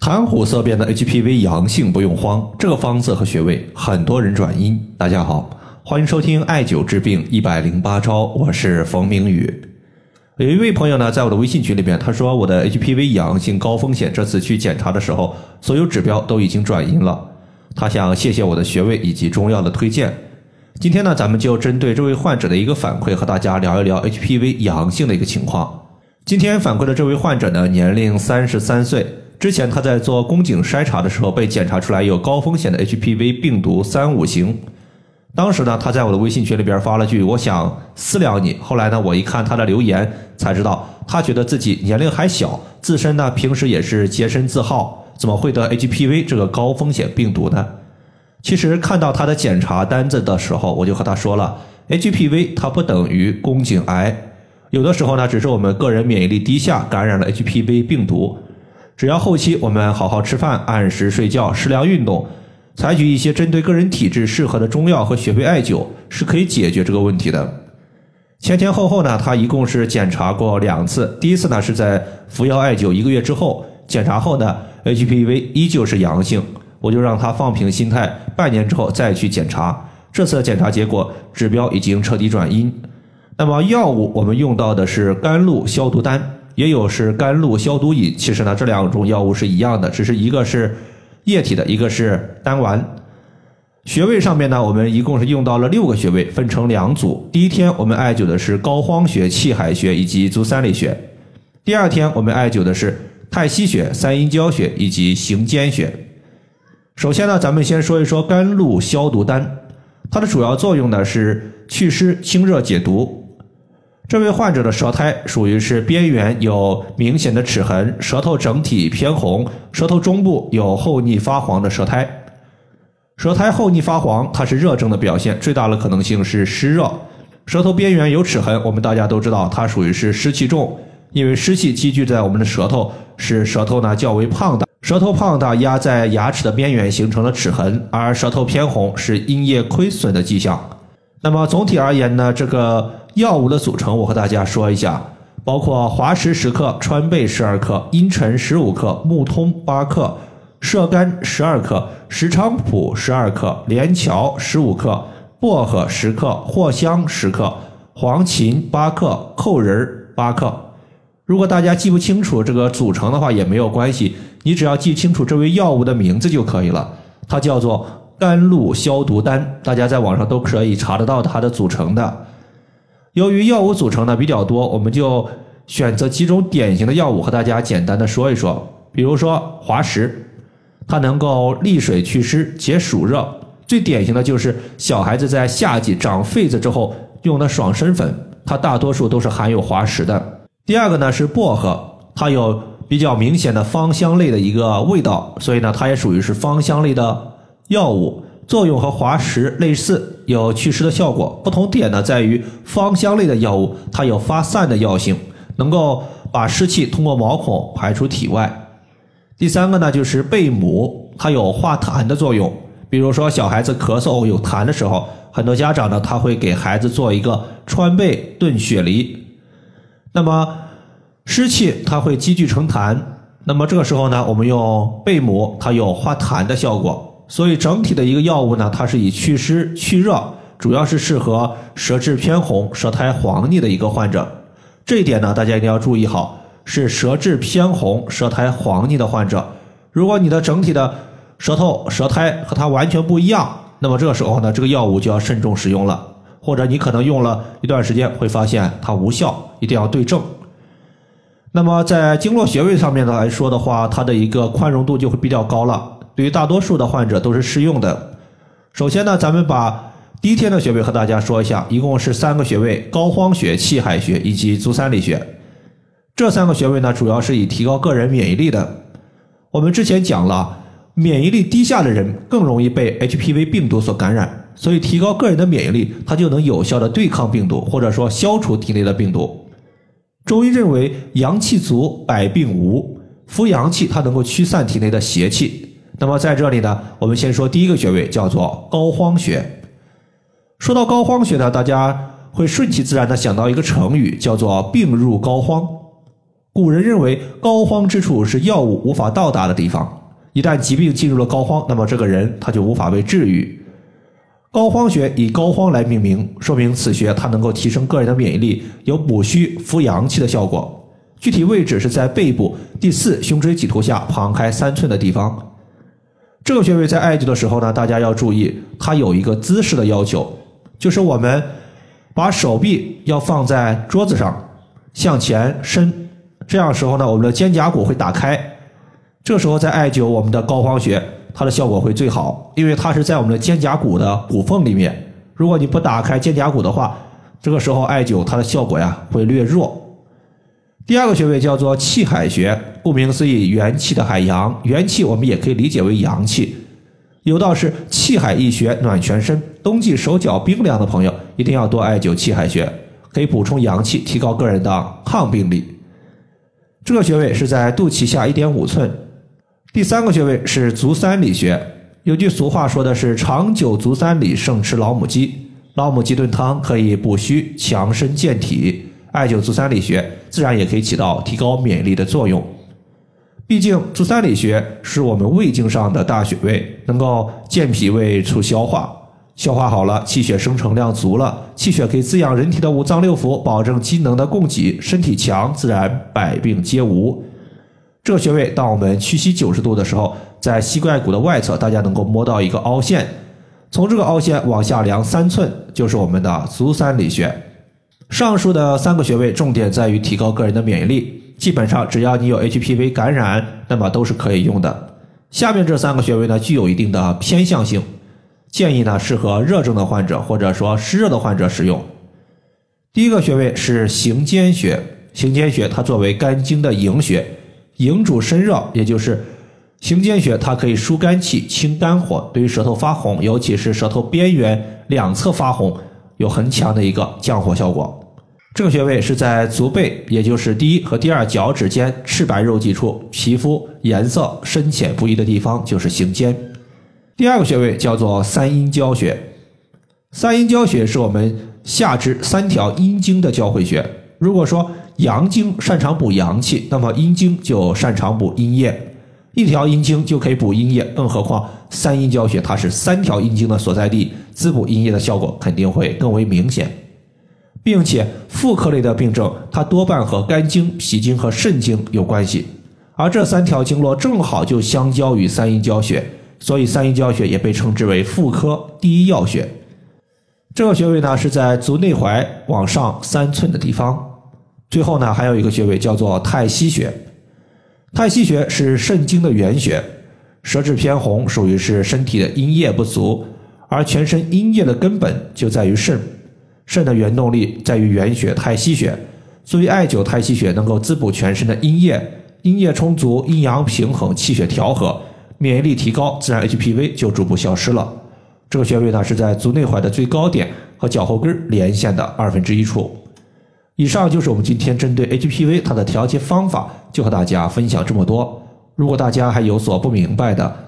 谈虎色变的 HPV 阳性不用慌，这个方子和穴位很多人转阴。大家好，欢迎收听艾灸治病一百零八招，我是冯明宇。有一位朋友呢，在我的微信群里边，他说我的 HPV 阳性高风险，这次去检查的时候，所有指标都已经转阴了。他想谢谢我的穴位以及中药的推荐。今天呢，咱们就针对这位患者的一个反馈，和大家聊一聊 HPV 阳性的一个情况。今天反馈的这位患者呢，年龄三十三岁，之前他在做宫颈筛查的时候被检查出来有高风险的 HPV 病毒三五型。当时呢，他在我的微信群里边发了句“我想私聊你”。后来呢，我一看他的留言，才知道他觉得自己年龄还小，自身呢平时也是洁身自好，怎么会得 HPV 这个高风险病毒呢？其实看到他的检查单子的时候，我就和他说了，HPV 它不等于宫颈癌，有的时候呢，只是我们个人免疫力低下感染了 HPV 病毒，只要后期我们好好吃饭、按时睡觉、适量运动，采取一些针对个人体质适合的中药和穴位艾灸，是可以解决这个问题的。前前后后呢，他一共是检查过两次，第一次呢是在服药艾灸一个月之后，检查后呢，HPV 依旧是阳性。我就让他放平心态，半年之后再去检查。这次的检查结果指标已经彻底转阴。那么药物我们用到的是甘露消毒丹，也有是甘露消毒饮。其实呢，这两种药物是一样的，只是一个是液体的，一个是丹丸。穴位上面呢，我们一共是用到了六个穴位，分成两组。第一天我们艾灸的是膏肓穴、气海穴以及足三里穴。第二天我们艾灸的是太溪穴、三阴交穴以及行间穴。首先呢，咱们先说一说甘露消毒丹，它的主要作用呢是祛湿、清热、解毒。这位患者的舌苔属于是边缘有明显的齿痕，舌头整体偏红，舌头中部有厚腻发黄的舌苔。舌苔厚腻发黄，它是热症的表现，最大的可能性是湿热。舌头边缘有齿痕，我们大家都知道，它属于是湿气重，因为湿气积聚在我们的舌头，使舌头呢较为胖大。舌头胖大压在牙齿的边缘，形成了齿痕，而舌头偏红是阴液亏损的迹象。那么总体而言呢，这个药物的组成我和大家说一下，包括华石十克、川贝十二克、茵陈十五克、木通八克、射干十二克、石菖蒲十二克、连翘十五克、薄荷十克、藿香十克、黄芩八克、扣仁八克。如果大家记不清楚这个组成的话，也没有关系。你只要记清楚这位药物的名字就可以了，它叫做甘露消毒丹，大家在网上都可以查得到它的组成的。由于药物组成呢比较多，我们就选择几种典型的药物和大家简单的说一说。比如说滑石，它能够利水祛湿、解暑热，最典型的就是小孩子在夏季长痱子之后用的爽身粉，它大多数都是含有滑石的。第二个呢是薄荷，它有。比较明显的芳香类的一个味道，所以呢，它也属于是芳香类的药物，作用和滑石类似，有祛湿的效果。不同点呢，在于芳香类的药物它有发散的药性，能够把湿气通过毛孔排出体外。第三个呢，就是贝母，它有化痰的作用。比如说小孩子咳嗽有痰的时候，很多家长呢，他会给孩子做一个川贝炖雪梨，那么。湿气它会积聚成痰，那么这个时候呢，我们用贝母，它有化痰的效果，所以整体的一个药物呢，它是以祛湿祛热，主要是适合舌质偏红、舌苔黄腻的一个患者。这一点呢，大家一定要注意好，是舌质偏红、舌苔黄腻的患者。如果你的整体的舌头、舌苔和它完全不一样，那么这个时候呢，这个药物就要慎重使用了，或者你可能用了一段时间会发现它无效，一定要对症。那么在经络穴位上面呢来说的话，它的一个宽容度就会比较高了，对于大多数的患者都是适用的。首先呢，咱们把第一天的穴位和大家说一下，一共是三个穴位：膏肓穴、气海穴以及足三里穴。这三个穴位呢，主要是以提高个人免疫力的。我们之前讲了，免疫力低下的人更容易被 HPV 病毒所感染，所以提高个人的免疫力，它就能有效的对抗病毒，或者说消除体内的病毒。中医认为阳气足，百病无。扶阳气，它能够驱散体内的邪气。那么在这里呢，我们先说第一个穴位，叫做膏肓穴。说到膏肓穴呢，大家会顺其自然的想到一个成语，叫做病入膏肓。古人认为膏肓之处是药物无法到达的地方，一旦疾病进入了膏肓，那么这个人他就无法被治愈。膏肓穴以膏肓来命名，说明此穴它能够提升个人的免疫力，有补虚扶阳气的效果。具体位置是在背部第四胸椎棘突下旁开三寸的地方。这个穴位在艾灸的时候呢，大家要注意，它有一个姿势的要求，就是我们把手臂要放在桌子上，向前伸，这样时候呢，我们的肩胛骨会打开。这时候在艾灸我们的膏肓穴。它的效果会最好，因为它是在我们的肩胛骨的骨缝里面。如果你不打开肩胛骨的话，这个时候艾灸它的效果呀会略弱。第二个穴位叫做气海穴，顾名思义，元气的海洋。元气我们也可以理解为阳气。有道是气海一穴暖全身，冬季手脚冰凉的朋友一定要多艾灸气海穴，可以补充阳气，提高个人的抗病力。这个穴位是在肚脐下一点五寸。第三个穴位是足三里穴。有句俗话说的是“长久足三里，胜吃老母鸡”。老母鸡炖汤可以补虚、强身、健体，艾灸足三里穴自然也可以起到提高免疫力的作用。毕竟足三里穴是我们胃经上的大穴位，能够健脾胃、促消化。消化好了，气血生成量足了，气血可以滋养人体的五脏六腑，保证机能的供给，身体强，自然百病皆无。这个穴位，当我们屈膝九十度的时候，在膝盖骨的外侧，大家能够摸到一个凹陷，从这个凹陷往下量三寸，就是我们的足三里穴。上述的三个穴位，重点在于提高个人的免疫力，基本上只要你有 HPV 感染，那么都是可以用的。下面这三个穴位呢，具有一定的偏向性，建议呢适合热症的患者或者说湿热的患者使用。第一个穴位是行间穴，行间穴它作为肝经的营穴。营主身热，也就是行间穴，它可以疏肝气、清肝火，对于舌头发红，尤其是舌头边缘两侧发红，有很强的一个降火效果。这个穴位是在足背，也就是第一和第二脚趾间赤白肉际处，皮肤颜色深浅不一的地方就是行间。第二个穴位叫做三阴交穴，三阴交穴是我们下肢三条阴经的交汇穴。如果说阳经擅长补阳气，那么阴经就擅长补阴液，一条阴经就可以补阴液，更何况三阴交穴它是三条阴经的所在地，滋补阴液的效果肯定会更为明显，并且妇科类的病症它多半和肝经、脾经和肾经有关系，而这三条经络正好就相交于三阴交穴，所以三阴交穴也被称之为妇科第一要穴。这个穴位呢是在足内踝往上三寸的地方。最后呢，还有一个穴位叫做太溪穴。太溪穴是肾经的原穴，舌质偏红，属于是身体的阴液不足，而全身阴液的根本就在于肾，肾的原动力在于原血太溪穴。所以艾灸太溪穴能够滋补全身的阴液，阴液充足，阴阳平衡，气血调和，免疫力提高，自然 HPV 就逐步消失了。这个穴位呢是在足内踝的最高点和脚后跟连线的二分之一处。以上就是我们今天针对 HPV 它的调节方法，就和大家分享这么多。如果大家还有所不明白的，